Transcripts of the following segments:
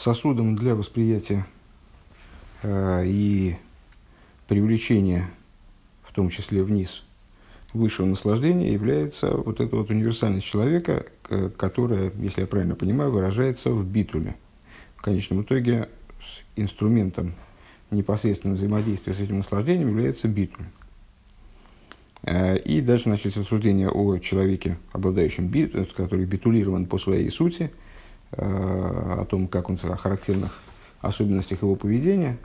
сосудом для восприятия э, и привлечения, в том числе вниз, высшего наслаждения, является вот эта вот универсальность человека, которая, если я правильно понимаю, выражается в битуле. В конечном итоге с инструментом непосредственного взаимодействия с этим наслаждением является битуль. Э, и дальше начнется рассуждение о человеке, обладающем бит, который битулирован по своей сути, о том, как он о характерных особенностях его поведения.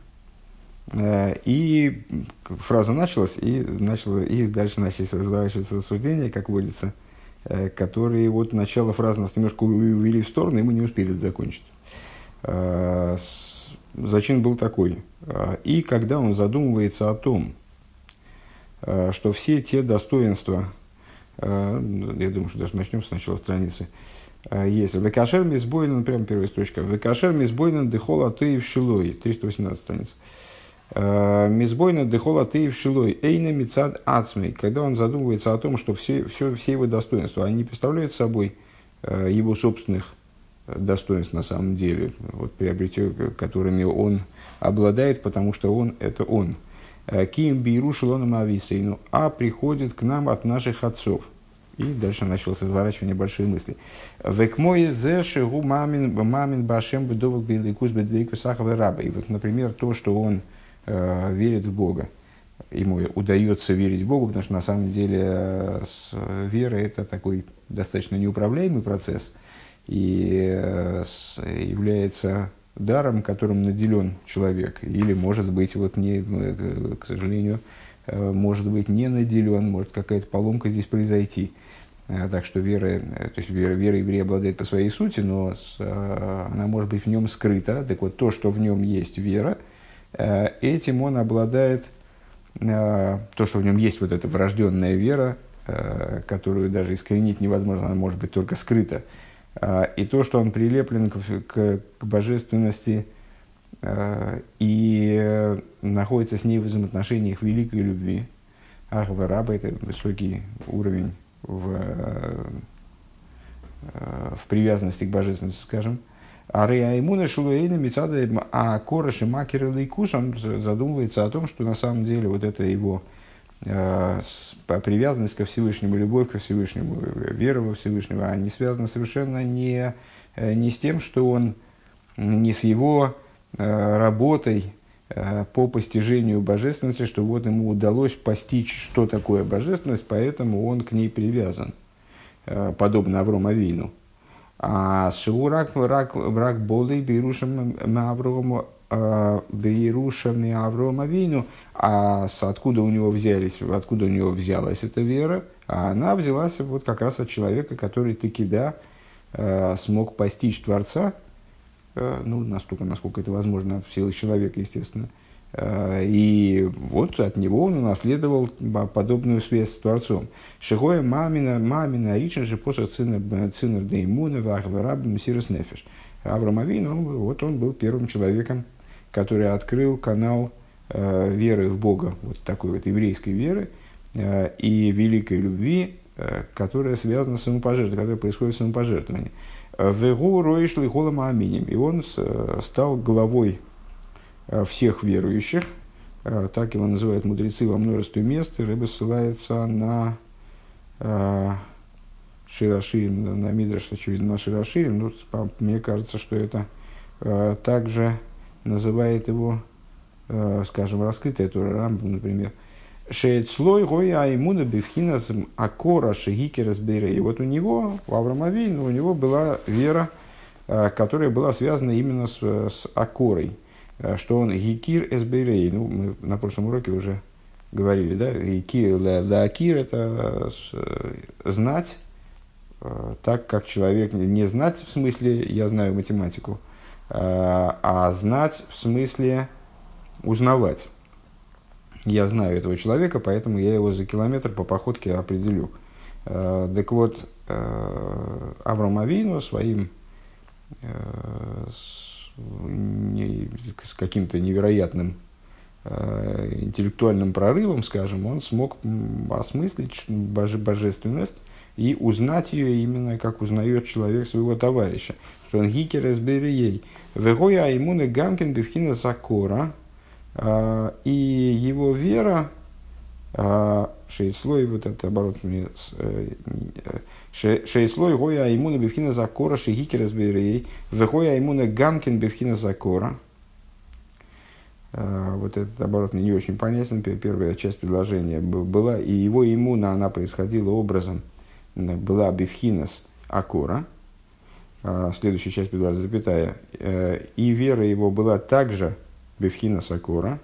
Э, и фраза началась, и, начала, и дальше начались разворачиваться рассуждения, как водится, которые вот начало фразы нас немножко увели в сторону, и мы не успели это закончить. Зачин был такой. И когда он задумывается о том, Э, что все те достоинства, э, я думаю, что даже начнем с начала страницы, э, есть. Векашер мизбойнен, прямо первая строчка. Векашер мизбойнен дехол атеев шилой, 318 страница. Мизбойна дехола тейв шилой, эйна мицад ацмей, когда он задумывается о том, что все, все, все его достоинства, они представляют собой его собственных достоинств на самом деле, вот, которыми он обладает, потому что он – это он. Э, Киим биру шелоном ависейну, а приходит к нам от наших отцов. И дальше началось разворачивание большой мысли. Векмое зе шигу мамин, мамин башем бедовок беликус бедвейку сахавы раба. И вот, например, то, что он э, верит в Бога. Ему удается верить в Бога, потому что на самом деле э, с, вера это такой достаточно неуправляемый процесс и э, с, является даром, которым наделен человек, или, может быть, вот не, э, к сожалению, э, может быть, не наделен, может какая-то поломка здесь произойти. Э, так что вера, то есть вера, вера еврея обладает по своей сути, но с, она может быть в нем скрыта. Так вот, то, что в нем есть вера, этим он обладает, то, что в нем есть вот эта врожденная вера, которую даже искоренить невозможно, она может быть только скрыта. И то, что он прилеплен к, к, к божественности и находится с ней в взаимоотношениях великой любви. Ахва раба – это высокий уровень в, а, в привязанности к божественности, скажем. А Реаймуна Шулуэйна Мицада А Кораши Макер Лейкус, он задумывается о том, что на самом деле вот это его Э, привязанность ко Всевышнему, любовь ко Всевышнему, вера во Всевышнего, они связаны совершенно не, э, не с тем, что он, не с его э, работой по постижению божественности, что вот ему удалось постичь, что такое божественность, поэтому он к ней привязан, подобно Аврому Авину. А Шиурак враг, враг Болей Берушам Аврому Бейрушами Аврома Авину, а откуда у него взялись, откуда у него взялась эта вера, а она взялась вот как раз от человека, который таки да, э, смог постичь Творца, э, ну, настолько, насколько это возможно, в силах человека, естественно, э, и вот от него он унаследовал подобную связь с Творцом. Шихоя мамина, мамина рича же после цинер деймуна вахва рабим сирос нефиш. Авраам Авин, он, вот он был первым человеком, который открыл канал э, веры в Бога, вот такой вот еврейской веры э, и великой любви, э, которая связана с самопожертвованием, которая происходит в самопожертвовании. Вегу роишли холома аминим. И он э, стал главой э, всех верующих, э, так его называют мудрецы во множестве мест, рыба ссылается на Широширим, на Мидраш, очевидно, на Широширим. Ну, мне кажется, что это также называет его, э, скажем, раскрытая Тора Рамбам, например, Шеет слой гоя аймуна бифхинас акора шигикерас И вот у него, у Авраама Вейна, у него была вера, которая была связана именно с, с акорой, что он гикир эсбейрей. Ну, мы на прошлом уроке уже говорили, да, гикир ла акир это знать, так как человек не знать в смысле я знаю математику, а знать в смысле узнавать. Я знаю этого человека, поэтому я его за километр по походке определю. Э, так вот, э, Авраам Авину своим с каким-то невероятным интеллектуальным прорывом, скажем, он смог осмыслить боже, божественность и узнать ее именно, как узнает человек своего товарища. Что он гикер ей. Вегоя аймуны гамкин бифхина закора. А, и его вера, а, шейслой, вот это оборот мне, э, шейслой гоя аймуна бифхина закора, шигикер ей. Вегоя аймуна гамкин бифхина закора. А, вот этот оборот мне не очень понятен. Первая часть предложения была, и его иммуна, она происходила образом, была бифхинас акора. Следующая часть предложения, запятая. Э, и вера его была также бифхинас акора.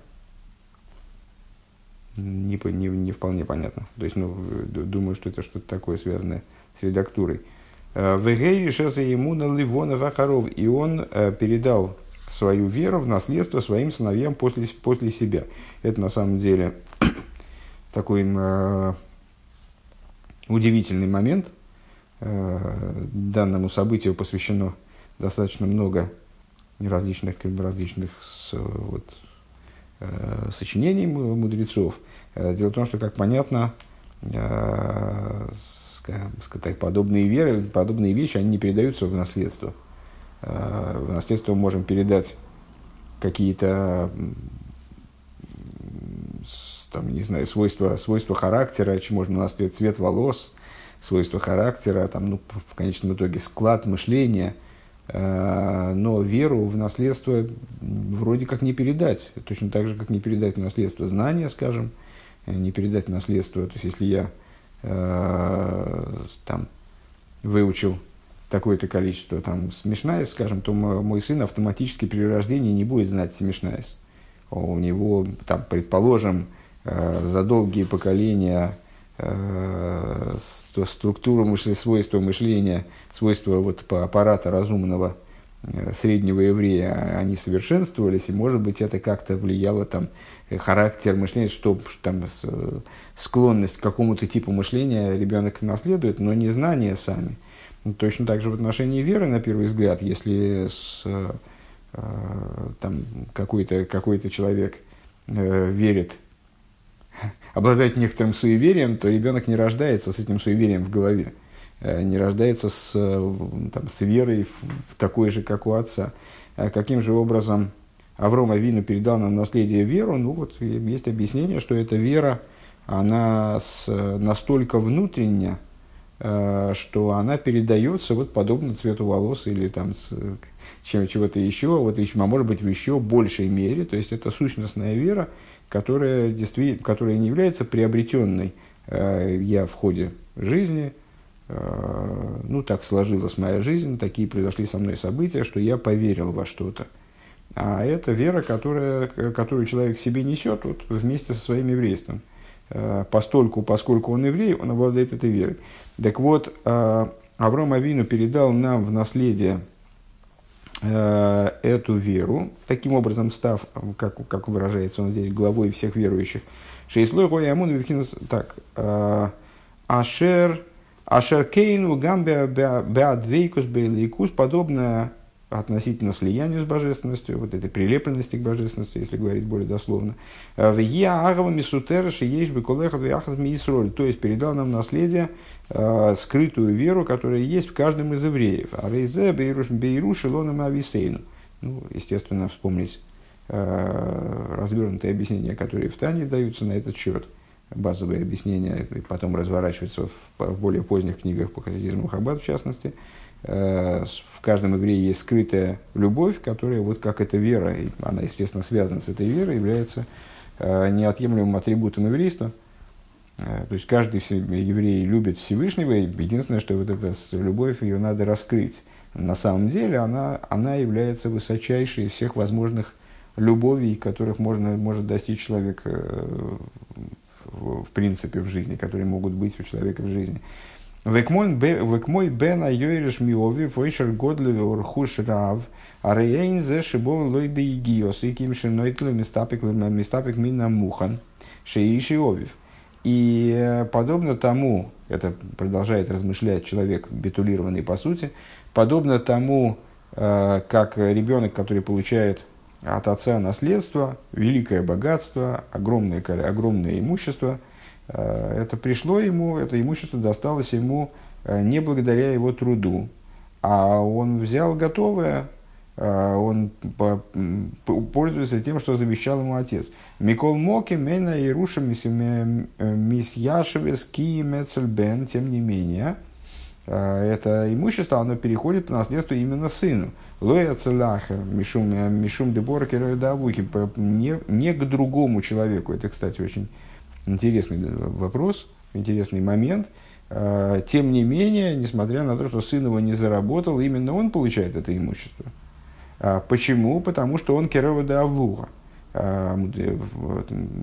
Не, не, не вполне понятно. То есть, ну, думаю, что это что-то такое связанное с редактурой. Э, Вегей решился ему на Ливона Вахаров, и он э, передал свою веру в наследство своим сыновьям после, после себя. Это на самом деле такой э, удивительный момент. Э, данному событию посвящено достаточно много различных, различных с, вот, э, сочинений мудрецов. Э, дело в том, что, как понятно, э, сказать, подобные веры, подобные вещи, они не передаются в наследство. Э, в наследство мы можем передать какие-то там, не знаю, свойства, свойства характера, можно наследовать цвет волос, свойства характера, там, ну, в конечном итоге склад мышления, но веру в наследство вроде как не передать. Точно так же, как не передать наследство знания, скажем, э, не передать наследство. То есть, если я там, выучил такое-то количество там смешнаес, скажем, то мой сын автоматически при рождении не будет знать смешнаес. У него, там, предположим, э, за долгие поколения э, структура мышления, свойства мышления, свойства вот аппарата разумного э, среднего еврея, они совершенствовались, и, может быть, это как-то влияло там характер мышления, что там склонность к какому-то типу мышления ребенок наследует, но не знания сами – ну, точно так же в отношении веры, на первый взгляд, если с, э, там, какой-то, какой-то человек э, верит, обладает некоторым суеверием, то ребенок не рождается с этим суеверием в голове, э, не рождается с, э, там, с верой в, такой же, как у отца. А каким же образом Авром Авину передал нам наследие веру? Ну вот есть объяснение, что эта вера, она с, настолько внутренняя, Э, что она передается вот подобно цвету волос или там с, чем чего-то еще, вот еще, а может быть в еще большей мере. То есть это сущностная вера, которая, действительно, которая не является приобретенной э, я в ходе жизни. Э, ну, так сложилась моя жизнь, такие произошли со мной события, что я поверил во что-то. А это вера, которая, которую человек себе несет вот, вместе со своим еврейством. Э, постольку, поскольку он еврей, он обладает этой верой. Так вот, Авраам Авину передал нам в наследие эту веру, таким образом став, как, как выражается он здесь, главой всех верующих. Шейслой Гоя Амун так, Ашер, Ашер Кейну Гамбе Беадвейкус Бейлейкус, подобное относительно слиянию с божественностью, вот этой прилепленности к божественности, если говорить более дословно. В Я Агава Мисутераши есть Беколеха Вяхаз Мисроль, то есть передал нам наследие, э, скрытую веру, которая есть в каждом из евреев. А Рейзе Бейруш Илоном Ависейну. Ну, естественно, вспомнить э, развернутые объяснения, которые в Тане даются на этот счет базовые объяснения, потом разворачиваются в, в более поздних книгах по хасидизму Хаббат, в частности, Э, в каждом еврее есть скрытая любовь, которая, вот как эта вера, она, естественно, связана с этой верой, является э, неотъемлемым атрибутом еврейства. Э, то есть каждый еврей любит Всевышнего, и единственное, что вот эта любовь, ее надо раскрыть. На самом деле она, она является высочайшей из всех возможных любовей, которых можно, может достичь человек в принципе в жизни, которые могут быть у человека в жизни. Векмой бен айойреш миови фойшер годли орхуш рав, а рейн зе шибо лой бейгиос, и ким шинойтли мистапик мистапик мина мухан, шеиши овив. И э, подобно тому, это продолжает размышлять человек, битулированный по сути, подобно тому, э, как ребенок, который получает от отца наследство, великое богатство, огромное, огромное имущество – Это пришло ему, это имущество досталось ему не благодаря его труду, а он взял готовое, он пользуется тем, что завещал ему отец. Микол Моки, Мейна и Руша Мисьяшевес Ки Мецельбен, тем не менее, это имущество, оно переходит по наследству именно сыну. Лоя Целахер, Мишум, Мишум Дебора Давуки, не, не к другому человеку. Это, кстати, очень интересный вопрос, интересный момент. Тем не менее, несмотря на то, что сын его не заработал, именно он получает это имущество. Почему? Потому что он Керова Давуга.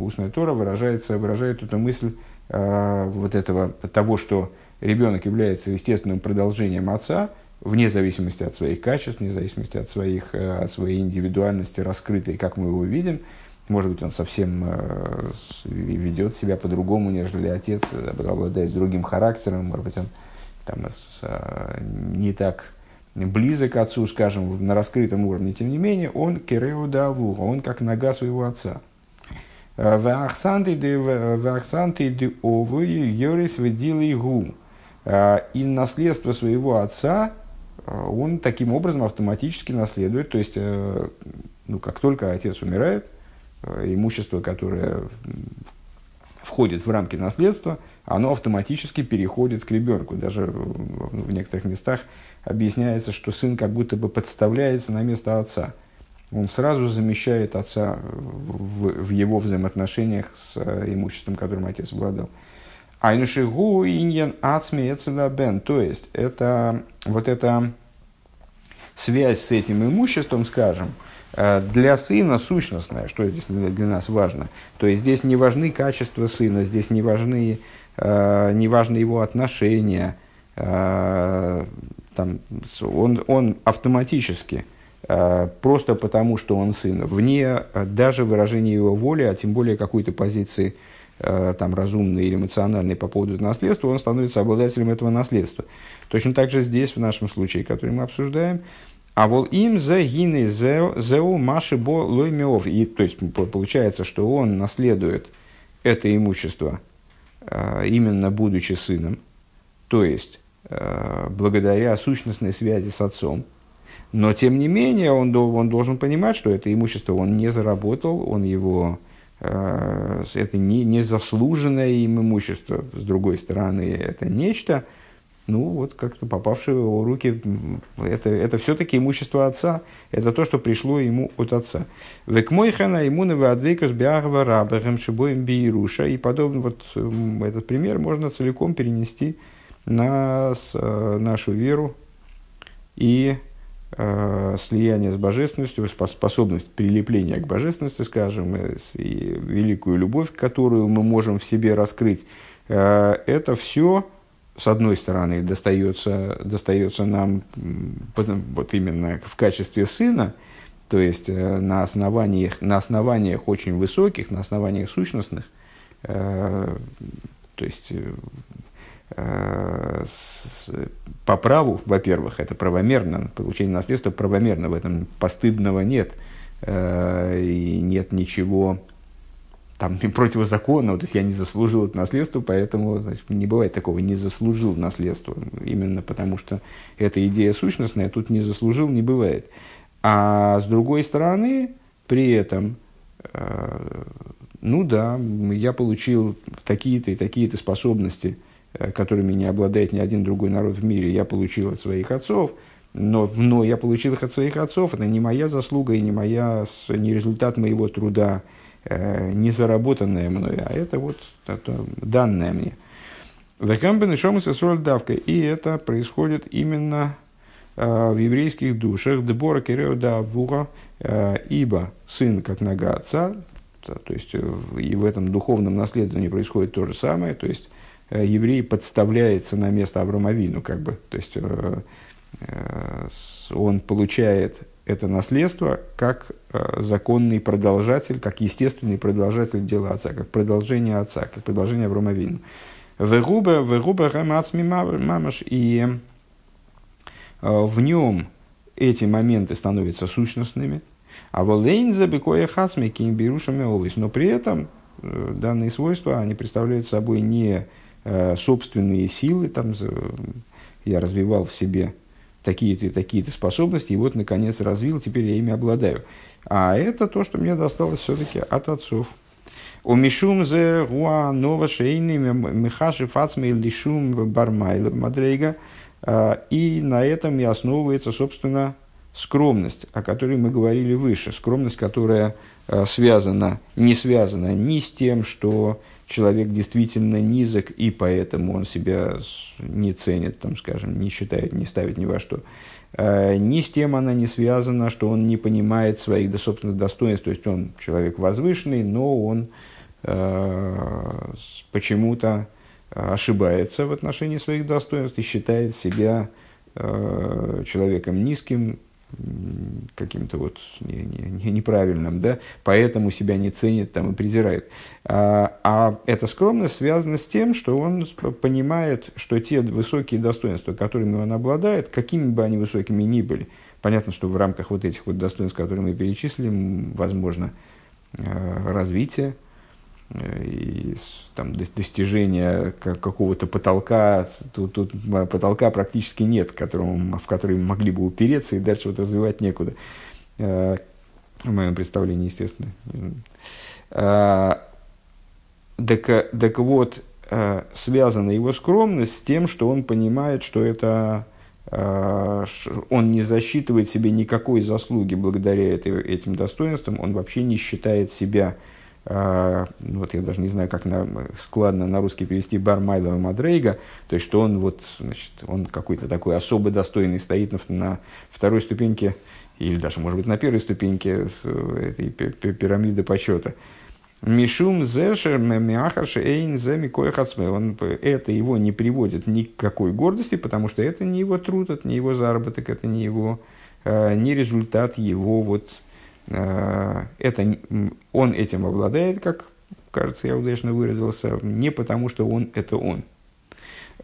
Устная Тора выражается, выражает эту мысль вот этого, того, что ребенок является естественным продолжением отца, вне зависимости от своих качеств, вне зависимости от, своих, э, от своей индивидуальности раскрытой, как мы его видим. Может быть, он совсем э, ведет себя по-другому, нежели отец, обладает другим характером, может быть, он там, э, не так близок к отцу, скажем, на раскрытом уровне, тем не менее, он кереудаву, он как нога своего отца. Вахсанты де овы ведилы гу. И наследство своего отца а, он таким образом автоматически наследует. То есть, э, ну, как только отец умирает, э, имущество, которое входит в рамки наследства, оно автоматически переходит к ребенку. Даже в некоторых местах объясняется, что сын как будто бы подставляется на место отца. Он сразу замещает отца в, в его взаимоотношениях с э, имуществом, которым отец обладал. Айнушигу иньян ацми бен. То есть, это вот эта связь с этим имуществом, скажем, э, для сына сущностная, что здесь для нас важно. То есть, здесь не важны качества сына, здесь не важны, э, не важны его отношения. Э, там, он, он автоматически просто потому, что он сын, вне даже выражения его воли, а тем более какой-то позиции Э, там, разумный или эмоциональный по поводу наследства, он становится обладателем этого наследства. Точно так же здесь, в нашем случае, который мы обсуждаем, а вот им за гины зеу маши бо лоймеов. И то есть получается, что он наследует это имущество э, именно будучи сыном, то есть э, благодаря сущностной связи с отцом. Но тем не менее он, он должен понимать, что это имущество он не заработал, он его Э, это не, не заслуженное им имущество, с другой стороны, это нечто, ну вот как-то попавшее в его руки, это, это все-таки имущество отца, это то, что пришло ему от отца. Векмойхана ему адвейкус биагва рабахем шибоем и подобно вот этот пример можно целиком перенести на э, нашу веру и э, слияние с божественностью, способность прилепления к божественности, скажем, и великую любовь, которую мы можем в себе раскрыть, э, это все, с одной стороны, достается, достается нам вот именно в качестве сына, то есть э, на основаниях, на основаниях очень высоких, на основаниях сущностных, э, то есть Э, по праву, во-первых, это правомерно, получение наследства правомерно, в этом постыдного нет, э, и нет ничего там противозаконного, то есть я не заслужил это наследство, поэтому значит, не бывает такого, не заслужил наследство, именно потому что эта идея сущностная, тут не заслужил, не бывает. А с другой стороны, при этом, э, ну да, я получил такие-то и такие-то способности – Э, которыми не обладает ни один другой народ в мире, я получил от своих отцов, но, но я получил их от своих отцов, это не моя заслуга и не, моя, не результат моего труда, не заработанное мной, а это вот данное мне. Векамбен и шомус давка. И это происходит именно э, в еврейских душах. Дебора керео да вуха, э, ибо сын как нога отца, то, есть э, и в этом духовном наследовании происходит то же самое, то есть Э, еврей подставляется на место Авромовину, как бы, то есть э, э, он получает это наследство как законный продолжатель, как естественный продолжатель дела отца, как продолжение отца, как продолжение Авромовину. Вегуба, вегуба рамацми мамаш, и в нем эти моменты становятся сущностными, а волейн забекоя хацми кимбирушами овис, но при этом данные свойства, они представляют собой не собственные силы, там, я развивал в себе такие-то такие-то способности, и вот, наконец, развил, теперь я ими обладаю. А это то, что мне досталось все-таки от отцов. У Мишум зе гуа нова шейни михаши фацмей лишум бармайла мадрейга. А, и на этом и основывается, собственно, скромность, о которой мы говорили выше. Скромность, которая а, связана, не связана ни с тем, что человек действительно низок, и поэтому он себя не ценит, там, скажем, не считает, не ставит ни во что. А, ни с тем она не связана, что он не понимает своих да, собственных достоинств, то есть он человек возвышенный, но он э, почему-то ошибается в отношении своих достоинств и считает себя э, человеком низким, каким-то вот не, не, неправильным, да, поэтому себя не ценит там, и презирает. А, а эта скромность связана с тем, что он понимает, что те высокие достоинства, которыми он обладает, какими бы они высокими ни были, понятно, что в рамках вот этих вот достоинств, которые мы перечислили, возможно э, развитие, и там, достижения какого-то потолка, тут, тут потолка практически нет, которому, в который могли бы упереться и дальше вот развивать некуда. Э, в моем представлении, естественно. Э, так, так вот, связана его скромность с тем, что он понимает, что это он не засчитывает себе никакой заслуги благодаря этим достоинствам, он вообще не считает себя а, ну, вот я даже не знаю, как на, складно на русский перевести Бармайлова Мадрейга, то есть, что он вот, значит, он какой-то такой особо достойный стоит на, на второй ступеньке, или даже, может быть, на первой ступеньке с этой пирамиды почета. Мишум зешер мемиахарши эйн земи Он это его не приводит ни к какой гордости, потому что это не его труд, это не его заработок, это не его, э, не результат его вот это, он этим обладает, как, кажется, я удачно выразился, не потому, что он – это он.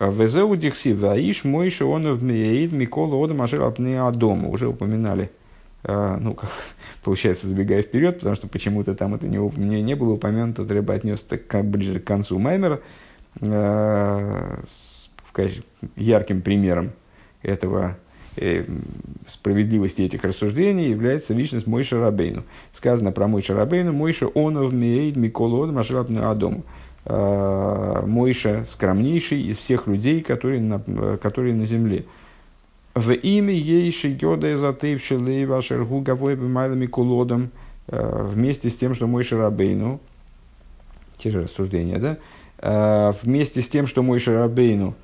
Везеу дихси ваиш мойши он в меид микола одам ашер адома. Уже упоминали, э, ну, как, получается, забегая вперед, потому что почему-то там это не, не, не было упомянуто, треба отнести как ближе к концу Маймера, э, ярким примером этого Э, справедливости этих рассуждений является личность Мойша Рабейну. Сказано про Мойша Рабейну, Мойша онов мейд миколод машрабну адому. Мойша скромнейший из всех людей, которые на, которые на земле. В имя ейши йода эзотейв шелей вашер гугавой бимайлами кулодом а, вместе с тем, что Мойша Рабейну, те же рассуждения, да, а, вместе с тем, что Мойша Рабейну – Э,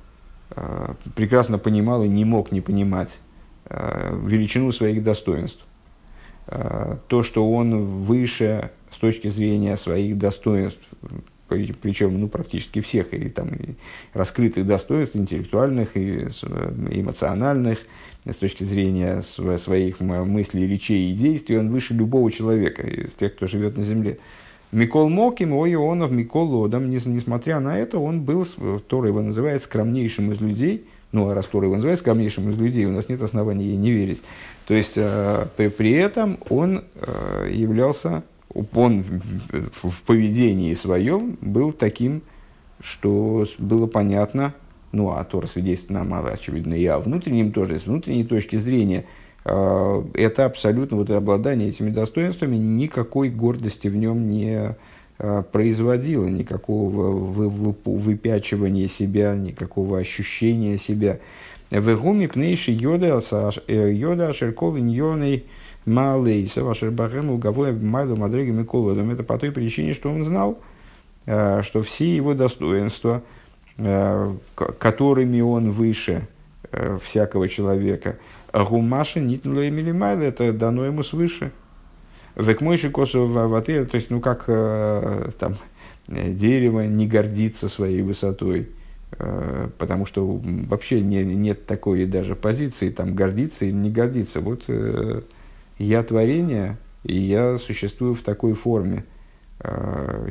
прекрасно понимал и не мог не понимать э, величину своих достоинств. Э, то, что он выше с точки зрения своих достоинств, причем ну, практически всех, и, там, и раскрытых достоинств, интеллектуальных и эмоциональных, с точки зрения своих мыслей, речей и действий, он выше любого человека из тех, кто живет на Земле. Микол Моким, о Ионов, Микол Лодом, несмотря на это, он был, Тора его называет скромнейшим из людей, ну, а раз Тора его называет скромнейшим из людей, у нас нет оснований ей не верить. То есть, э, при, при этом он э, являлся, он в, поведении своем был таким, что было понятно, ну, а Тора свидетельствует нам, очевидно, и о внутреннем тоже, с внутренней точки зрения – это абсолютно, вот обладание этими достоинствами никакой гордости в нем не а, производило, никакого выпячивания себя, никакого ощущения себя. Вегуми пнейши э, йода ашеркол иньоной малый савашербахем уговой майлу мадреги миколодом. Это по той причине, что он знал, а, что все его достоинства, которыми он выше э, всякого человека – Гумаши нитнула Эмилимайла, это дано ему свыше. Векмойши косу ватер, то есть, ну как э, там дерево не гордится своей высотой, э, потому что вообще не, нет такой даже позиции, там гордиться или не гордиться. Вот э, я творение, и я существую в такой форме.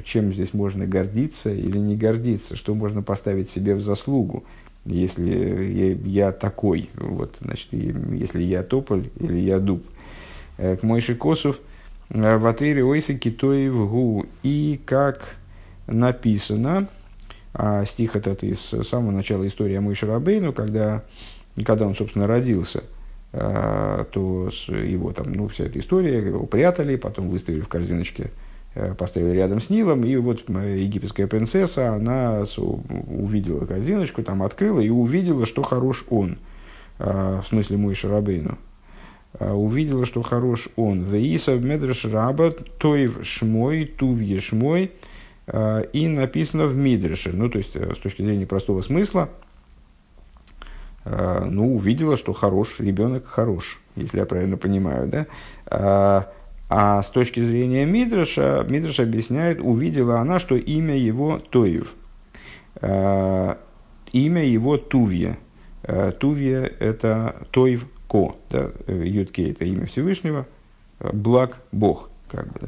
Чем здесь можно гордиться или не гордиться? Что можно поставить себе в заслугу? Если я, я такой, вот, значит, если я тополь или я дуб. Э, к Мойши Косов, э, в Атыре Ойсы Китоев Гу. И как написано, а стих этот из самого начала истории о Мойше Рабейну, когда, когда он, собственно, родился, то его там, ну, вся эта история, его прятали, потом выставили в корзиночке Э, поставили рядом с Нилом, и вот египетская принцесса, она увидела корзиночку, там открыла и увидела, что хорош он, э, в смысле мой Шарабейну. Э, увидела, что хорош он. Веисав медреш раба тоев шмой, тувье шмой, и написано в Мидреше. Ну, то есть, с точки зрения простого смысла, ну, увидела, что хорош, ребенок хорош, если я правильно понимаю, да а с точки зрения Мидраша, Мидраш объясняет, увидела она, что имя его Тоев. Э, имя его Тувья. Э, Тувья – это Тоев Ко. Да? Ютке – это имя Всевышнего. Благ Бог, как бы,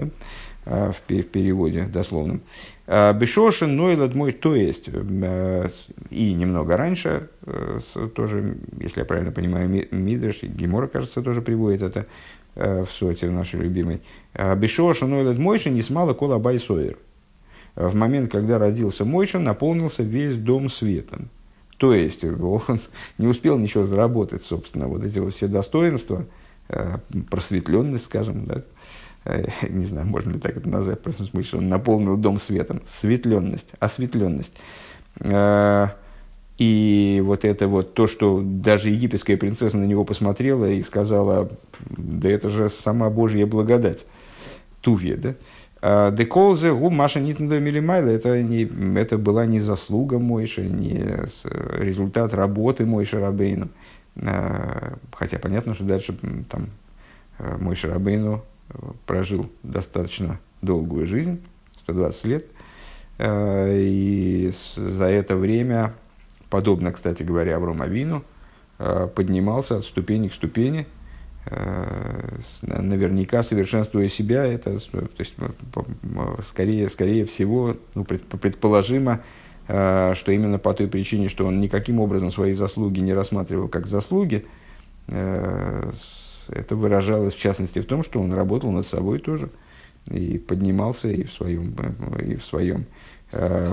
да? в, переводе дословном. Бешошин Нойлад мой, то есть, и немного раньше, тоже, если я правильно понимаю, Мидраш, Гемора, кажется, тоже приводит это, Э, в соте нашей любимой. «А Бешоша Нойлед Мойша не смала кола байсоер. В момент, когда родился Мойша, наполнился весь дом светом. То есть, он не успел ничего заработать, собственно, вот эти вот все достоинства, э, просветленность, скажем, да, э, не знаю, можно ли так это назвать, в смысле, что он наполнил дом светом, светленность, осветленность. И вот это вот то, что даже египетская принцесса на него посмотрела и сказала, да это же сама Божья благодать, Тувья, да? А, Деколзе гу Маша Нитнда Милимайла, это, не, это была не заслуга Мойши, не результат работы Мойши Рабейну. А, хотя понятно, что дальше там а, Мойши Рабейну прожил достаточно долгую жизнь, 120 лет, и за это время подобно, кстати говоря, Аврому Авину, э, поднимался от ступени к ступени, э, наверняка совершенствуя себя, это то есть, скорее, скорее всего, ну, предположимо, э, что именно по той причине, что он никаким образом свои заслуги не рассматривал как заслуги, это выражалось в частности в том, что он работал над собой тоже и поднимался и в своем, и в своем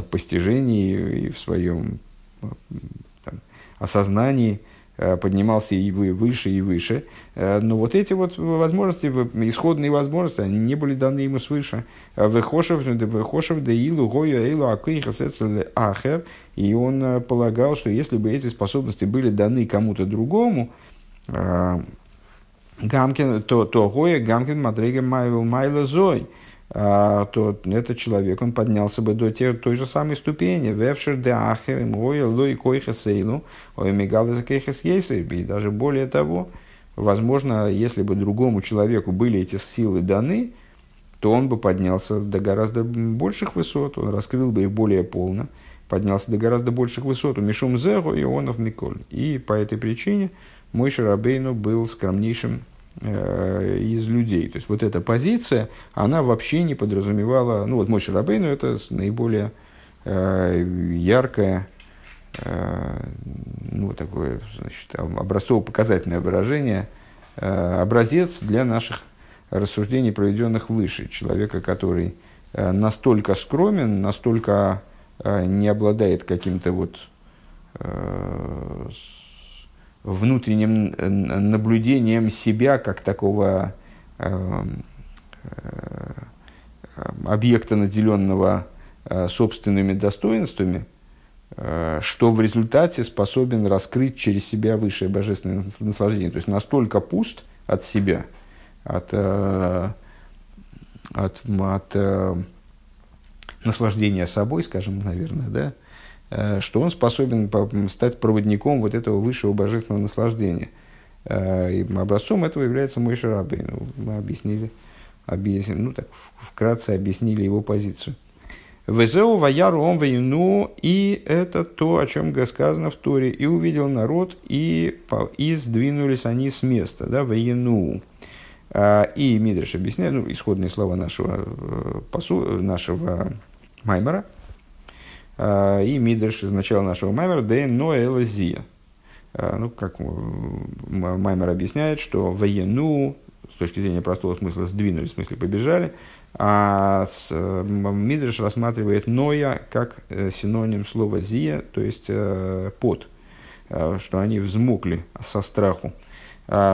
постижении, и в своем там, осознании э, поднимался и вы, выше и выше. Э, но вот эти вот возможности, исходные возможности, они не были даны ему свыше. Э, выхошев, выхошев, да илу, гою, илу, ахер. И он полагал, что если бы эти способности были даны кому-то другому, Гамкин, то, то Гоя Гамкин Мадрига Майла Зой – то этот человек, он поднялся бы до те, той же самой ступени. Вевшер де ахер, ой, лой койха сейлу, ой, кейхас И даже более того, возможно, если бы другому человеку были эти силы даны, то он бы поднялся до гораздо больших высот, он раскрыл бы их более полно, поднялся до гораздо больших высот. У Мишум Зеру и Онов Миколь. И по этой причине мой Шарабейну был скромнейшим из людей. То есть вот эта позиция, она вообще не подразумевала, ну вот мой Шарабейну это наиболее э, яркое, э, ну такое значит, образцово-показательное выражение, э, образец для наших рассуждений, проведенных выше. Человека, который э, настолько скромен, настолько э, не обладает каким-то вот э, внутренним э, наблюдением себя как такого э, э, объекта, наделенного собственными достоинствами, что в результате способен раскрыть через себя высшее божественное наслаждение. То есть настолько пуст от себя, от, от, от наслаждения собой, скажем, наверное, да, что он способен стать проводником вот этого высшего божественного наслаждения. Э, и образцом этого является мой Шарабей. Ну, мы объяснили, объяснили, ну так вкратце объяснили его позицию. Везеу ваяру он вейну, и это то, о чем сказано в Торе. И увидел народ, и, и сдвинулись они с места, да, вейну. Э, и Мидриш объясняет, ну, исходные слова нашего, посу, нашего Маймера – а, и Мидрш из начала нашего Маймера Дэн Ноэлазия. А, ну, как Маймер объясняет, что воену, с точки зрения простого смысла сдвинулись, в смысле побежали, а с, Мидриш рассматривает Ноя как синоним слова зия, то есть пот, что они взмокли со страху.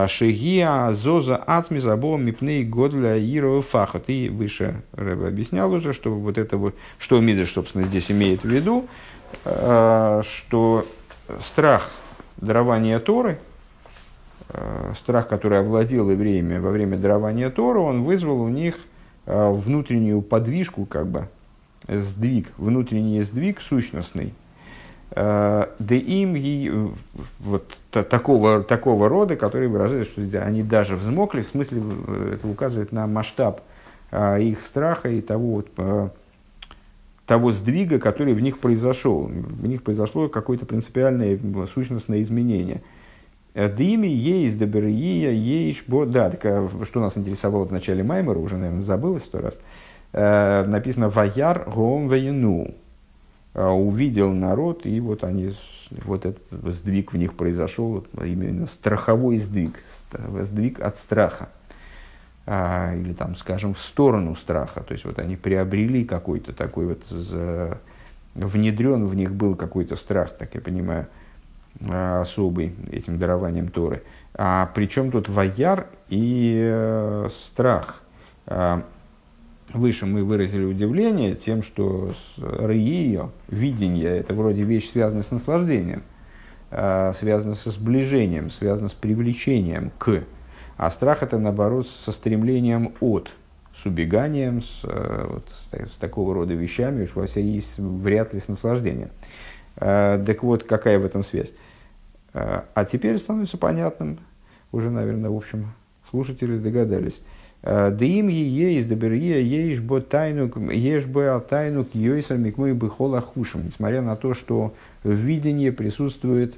Шегия зоза ацми забо мипней годля ирова фахат. И выше Рэбе объяснял уже, что вот это вот, что Мидриш, собственно, здесь имеет в виду, что страх дарования Торы, страх, который овладел евреями во время дарования Торы, он вызвал у них внутреннюю подвижку, как бы, сдвиг, внутренний сдвиг сущностный – да им вот такого, такого рода, который выражает, что они даже взмокли, в смысле это указывает на масштаб а, их страха и того, вот, того сдвига, который в них произошел. В них произошло какое-то принципиальное сущностное изменение. Дими есть добрия, есть бо... Да, так, а что нас интересовало в начале Маймера, уже, наверное, забылось сто раз. Э, написано «Ваяр гом вейну». А, увидел народ, и вот они, вот этот сдвиг в них произошел, именно страховой сдвиг, сдвиг от страха. А, или там, скажем, в сторону страха. То есть вот они приобрели какой-то такой вот, внедрен в них был какой-то страх, так я понимаю, а, особый этим дарованием Торы. А причем тут вояр и э, страх. А, Выше мы выразили удивление тем, что рыио, видение, это вроде вещь, связанная с наслаждением, а, связана со сближением, связана с привлечением к. А страх это, наоборот, со стремлением от, с убеганием, с, э, вот, с, с такого рода вещами, уж во все есть вряд ли с наслаждением. А, так вот, какая в этом связь? А теперь становится понятным, уже, наверное, в общем, слушатели догадались, Дим е из доберия ешь бо тайну, ешь бо тайну к йойсер микмой бы хушем. Несмотря на то, что в видении присутствует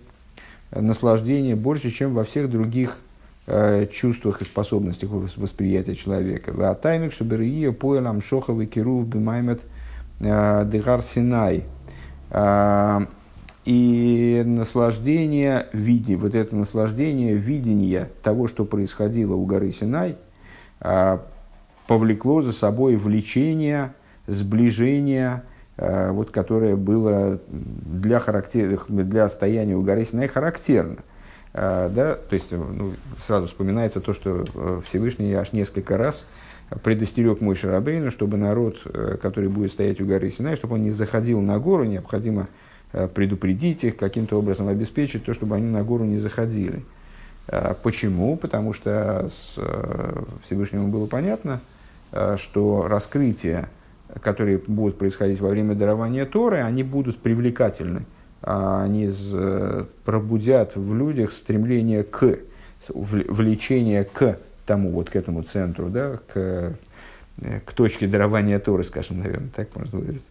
наслаждение больше, чем во всех других э, чувствах и способностях восприятия человека. А тайну, что берия поэлам шоховый кирув бимаймет э, дегар синай. Э, и наслаждение види, вот это наслаждение видения того, что происходило у горы Синай – повлекло за собой влечение, сближение, а, вот, которое было для, характер... для стояния у горы Синай характерно. А, да? То есть ну, сразу вспоминается то, что э, Всевышний аж несколько раз предостерег мой Шарабейну, чтобы народ, э, который будет стоять у горы Синай, чтобы он не заходил на гору, необходимо э, предупредить их, каким-то образом обеспечить то, чтобы они на гору не заходили. Э, почему? Потому что с э, Всевышнему было понятно, э, что раскрытия, которые будут происходить во время дарования Торы, они будут привлекательны. А они пробудят в людях стремление к, влечение к тому, вот к этому центру, да, к, к точке дарования Торы, скажем, наверное, так можно выразить.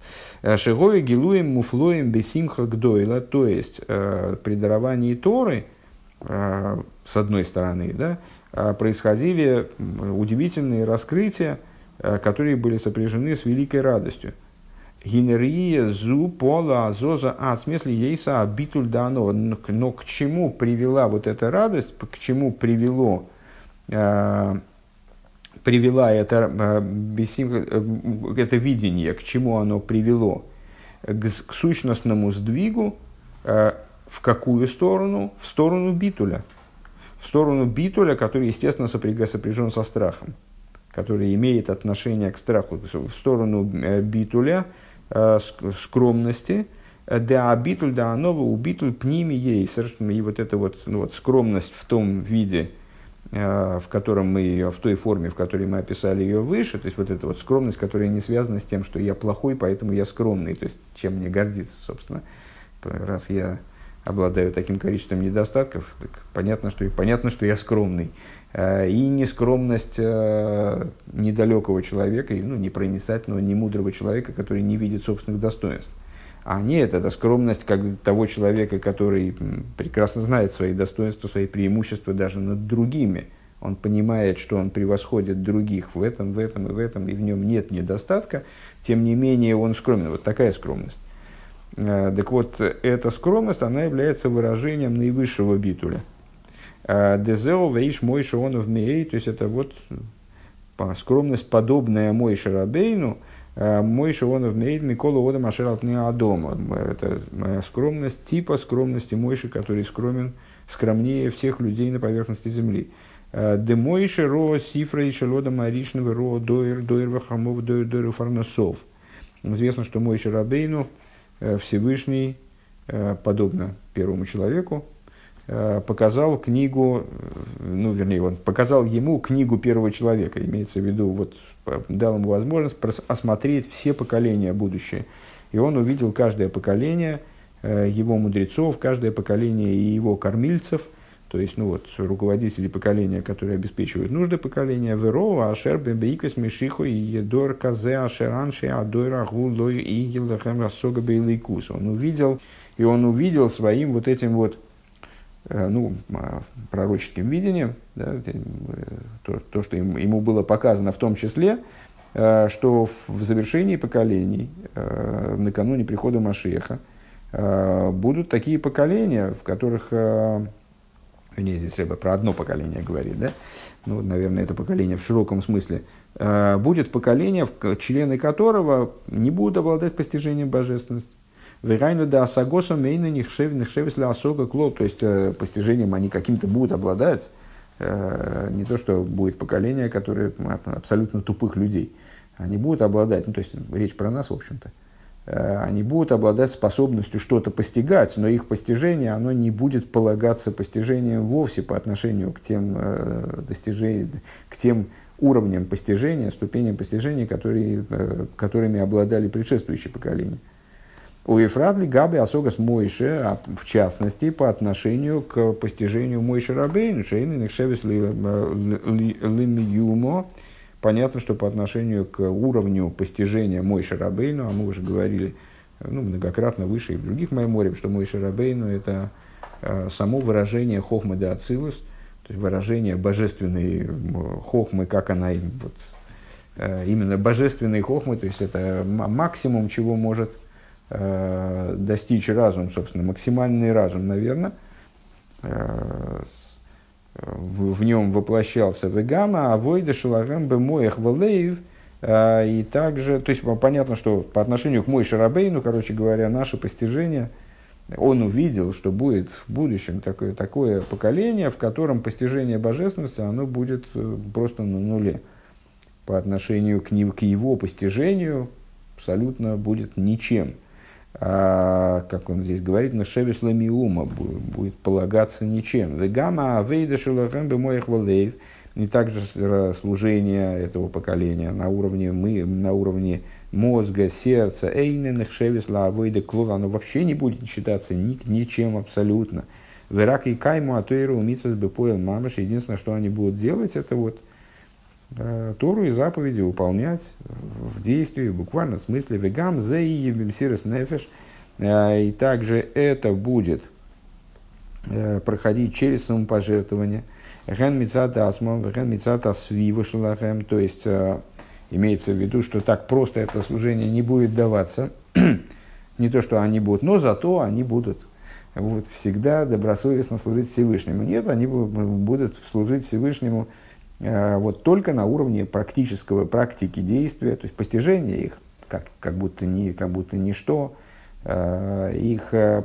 Шигой, гилуем, муфлоем, бесимха, гдойла. То есть, при даровании Торы – с одной стороны, да, а происходили удивительные раскрытия, э, которые были сопряжены с великой радостью. Генерия, зу, пола, азоза, а, в смысле, ейса, битуль дано. Но к чему привела вот эта радость, к чему привело, э, привела это, э, это видение, к чему оно привело? К, к сущностному сдвигу, в какую сторону? В сторону битуля. В сторону битуля, который, естественно, сопряжен со страхом, который имеет отношение к страху. В сторону э, битуля, э, скромности, да битуль, да нового у битуль пними ей. И вот эта вот, ну, вот скромность в том виде, э, в котором мы ее, в той форме, в которой мы описали ее выше, то есть вот эта вот скромность, которая не связана с тем, что я плохой, поэтому я скромный, то есть чем мне гордиться, собственно, раз я обладаю таким количеством недостатков, так понятно, что, понятно, что я скромный. Э, и нескромность э, недалекого человека, ну, непроницательного, не мудрого человека, который не видит собственных достоинств. А нет, это скромность как того человека, который прекрасно знает свои достоинства, свои преимущества даже над другими. Он понимает, что он превосходит других в этом, в этом и в этом, и в нем нет недостатка. Тем не менее, он скромен. Вот такая скромность. Э, так вот, эта скромность, она является выражением наивысшего битуля. Дезео вейш мой шионов мей, то есть это вот скромность, подобная мой шарабейну, мой шионов мей Микола Ода Машер Адома. Это моя скромность, типа скромности Мойши, который скромен, скромнее всех людей на поверхности земли. Демойши ро сифра и шелода маришного ро доир доир вахамов доир доир фарнасов. Известно, что мой Шарабейну Всевышний, подобно первому человеку, показал книгу, ну, вернее, он показал ему книгу первого человека, имеется в виду, вот, дал ему возможность осмотреть все поколения будущее. И он увидел каждое поколение его мудрецов, каждое поколение и его кормильцев – то есть, ну вот, руководители поколения, которые обеспечивают нужды поколения, Верова, Ашер, Бебейквес, Мишиху, и Едор, Казе, Ашеранши, Адой, Рагу, Лой, Лахем, Рассога, Бейлейкус. Он увидел, и он увидел своим вот этим вот, э, ну, а, пророческим видением, да, то, то, что ему было показано в том числе, э, что в завершении поколений, э, накануне прихода Машеха, будут такие поколения, в которых не здесь Рэба про одно поколение говорит, да? Ну, наверное, это поколение в широком смысле. Э, будет поколение, члены которого не будут обладать постижением божественности. Верайну да асагоса мейна нихшевных шевесли асога кло. То есть, э, постижением они каким-то будут обладать. Э, не то, что будет поколение, которое абсолютно тупых людей. Они будут обладать, ну, то есть, речь про нас, в общем-то. Э, они будут обладать способностью что-то постигать, но их постижение оно не будет полагаться постижением вовсе по отношению к тем, э, достижениям, к тем уровням постижения, ступеням постижения, которые, э, которыми обладали предшествующие поколения. У Ефрадли Габи Асогас Мойше, а в частности, по отношению к постижению Мойше Рабейну, Шейн Нехшевис Лимиюмо, Понятно, что по отношению к уровню постижения мой Шарабейну, а мы уже говорили ну, многократно выше и в других Майморем, что мой Шарабейну – это э, само выражение хохмы де ацилус, то есть выражение божественной хохмы, как она вот, э, именно божественной хохмы, то есть это максимум, чего может э, достичь разум, собственно, максимальный разум, наверное, э, в, нем воплощался вегама, а войда шалахем бы моих валеев, а, и также, то есть понятно, что по отношению к мой Шарабейну, короче говоря, наше постижение, он увидел, что будет в будущем такое, такое поколение, в котором постижение божественности, оно будет э, просто на нуле. По отношению к, к его постижению абсолютно будет ничем как он здесь говорит, на шевис ламиума будет полагаться ничем. Вегама авейда шелахем моих валеев. И также служение этого поколения на уровне, мы, на уровне мозга, сердца, эйненных шевис ла авейда клула, оно вообще не будет считаться ни, ничем абсолютно. Верак и кайму атуэру бы поел мамаш. Единственное, что они будут делать, это вот Э, Тору и заповеди выполнять в действии, в буквальном смысле. Вегам зеи сирос нефеш. Э, и также это будет э, проходить через самопожертвование. Ген мицата асмом, ген мицата свива шалахем. То есть, имеется в виду, что так просто это служение не будет даваться. не то, что они будут, но зато они будут вот, всегда добросовестно служить Всевышнему. Нет, они будут служить Всевышнему Э, вот только на уровне практического, практики действия, то есть постижения их, как, как, будто, не, как будто ничто, э, их э,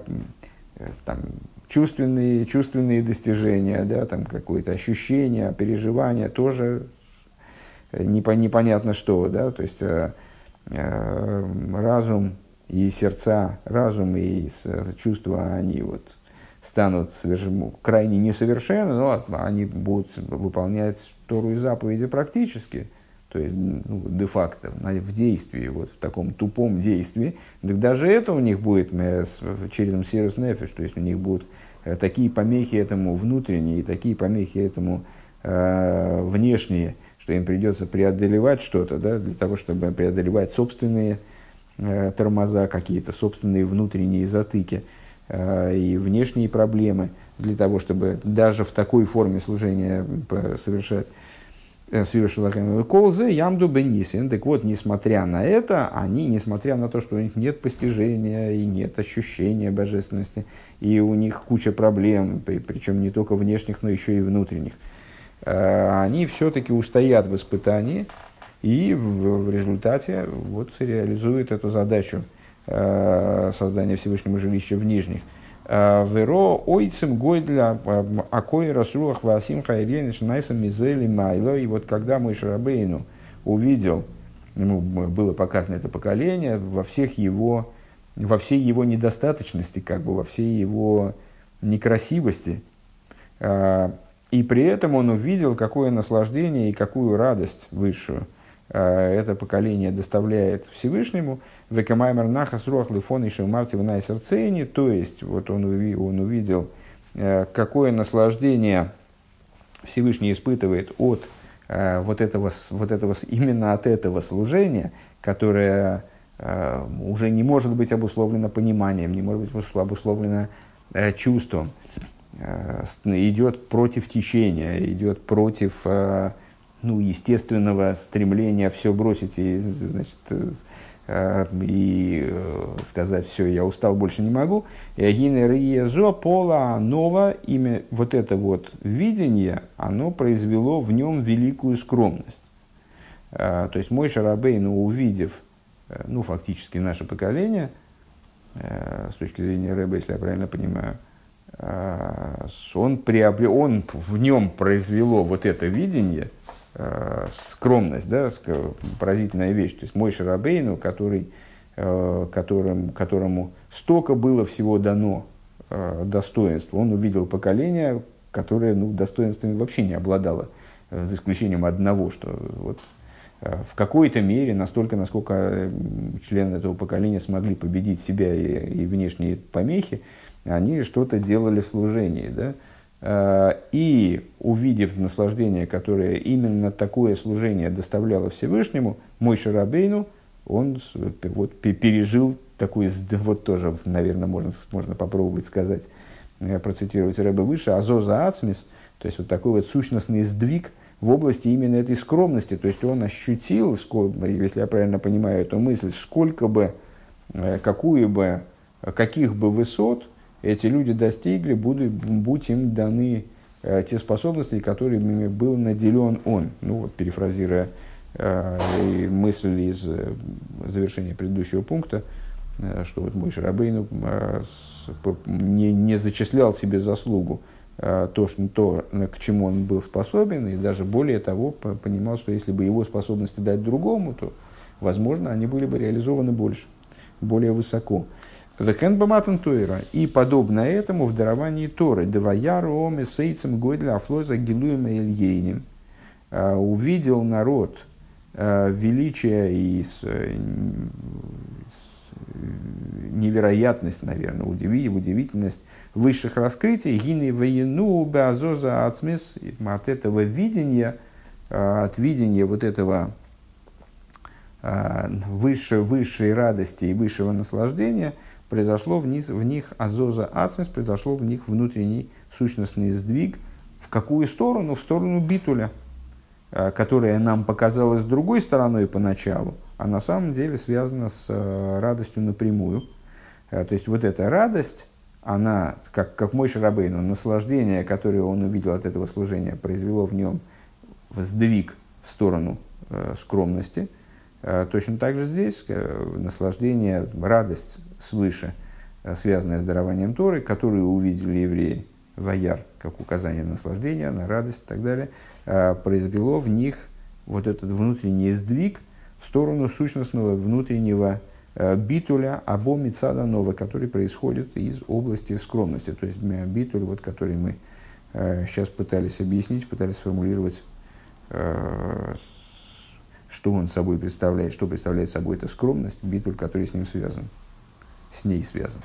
там, чувственные, чувственные достижения, да, там какое-то ощущение, переживание, тоже непонятно что, да, то есть разум и сердца, разум и чувства, они вот станут соверш... крайне несовершенны, но они будут выполнять Тору и заповеди практически, то есть ну, де-факто, в действии, вот в таком тупом действии, так даже это у них будет через Мсирус Нефиш, то есть у них будут э, такие помехи этому внутренние и такие помехи этому э, внешние, что им придется преодолевать что-то, да, для того, чтобы преодолевать собственные э, тормоза, какие-то собственные внутренние затыки. Э, и внешние проблемы для того, чтобы даже в такой форме служения совершать. Свивашилахем Колзе, Ямду Бенисин. Так вот, несмотря на это, они, несмотря на то, что у них нет постижения и нет ощущения божественности, и у них куча проблем, причем не только внешних, но еще и внутренних, они все-таки устоят в испытании и в, результате вот, реализуют эту задачу создания Всевышнего жилища в нижних – Э, Веро ойцем гойдля э, акой расулах васим хайрен шнайсам мизели майло. И вот когда мой Шарабейну увидел, ему было показано это поколение во всех его, во всей его недостаточности, как бы во всей его некрасивости, э, и при этом он увидел, какое наслаждение и какую радость высшую это поколение доставляет Всевышнему – Векамаймер нахас руах лифон еще марти в сердцени, то есть вот он, он увидел, э, какое наслаждение Всевышний испытывает от э, вот этого, вот этого, именно от этого служения, которое э, уже не может быть обусловлено пониманием, не может быть обусловлено чувством, идет против течения, идет против ну, естественного стремления все бросить и значит, Э, и э, сказать, все, я устал, больше не могу. Гинериезо пола нова, имя вот это вот видение, оно произвело в нем великую скромность. Э, то есть мой Шарабейн, увидев, ну, фактически наше поколение, с точки зрения Рэба, если я правильно понимаю, он, приобрел, он в нем произвело вот это видение – скромность, да, поразительная вещь. То есть мой Шарабейну, который, э, которым, которому столько было всего дано э, достоинств, он увидел поколение, которое ну, достоинствами вообще не обладало, э, за исключением одного, что вот, э, в какой-то мере, настолько, насколько э, члены этого поколения смогли победить себя и, и внешние помехи, они что-то делали в служении. Да? Э, и увидев наслаждение, которое именно такое служение доставляло Всевышнему, мой Шарабейну, он вот, пережил такой, вот тоже, наверное, можно, можно попробовать сказать, э, процитировать Рэба выше, азоза ацмис, то есть вот такой вот сущностный сдвиг в области именно этой скромности, то есть он ощутил, если я правильно понимаю эту мысль, сколько бы, э, какую бы, каких бы высот эти люди достигли, будут, будь им даны э, те способности, которыми был наделен он. Ну вот, перефразируя э, мысль из э, завершения предыдущего пункта, э, что вот мой Шарабейн э, не, не зачислял себе заслугу э, то, что, то, к чему он был способен, и даже более того, понимал, что если бы его способности дать другому, то, возможно, они были бы реализованы больше, более высоко. Вехен баматан Тойра. И подобно этому в даровании Торы. Деваяру оме сейцем гойдля афлоза гилуем ильейним. А, увидел народ а, величие и э, невероятность, наверное, удиви, удивительность высших раскрытий. Гины воену беазоза ацмис. От этого видения, а, от видения вот этого выше, высшей радости и высшего наслаждения – произошло в них, в них азоза ацмис, произошло в них внутренний сущностный сдвиг. В какую сторону? В сторону битуля, э, которая нам показалась другой стороной поначалу, а на самом деле связана с э, радостью напрямую. Э, то есть вот эта радость, она, как, как мой Шарабейну, наслаждение, которое он увидел от этого служения, произвело в нем сдвиг в сторону скромности. Точно так же здесь наслаждение, радость свыше, э, связанное с дарованием Торы, которую увидели евреи, ваяр, как указание на наслаждение, на радость и так далее, э, произвело в них вот этот внутренний сдвиг в сторону сущностного внутреннего э, битуля або мицаданова, который происходит из области скромности. То есть битуль, вот, который мы сейчас пытались объяснить, пытались сформулировать, что он собой представляет, что представляет собой эта скромность, битуль, который с ним связан с ней связан.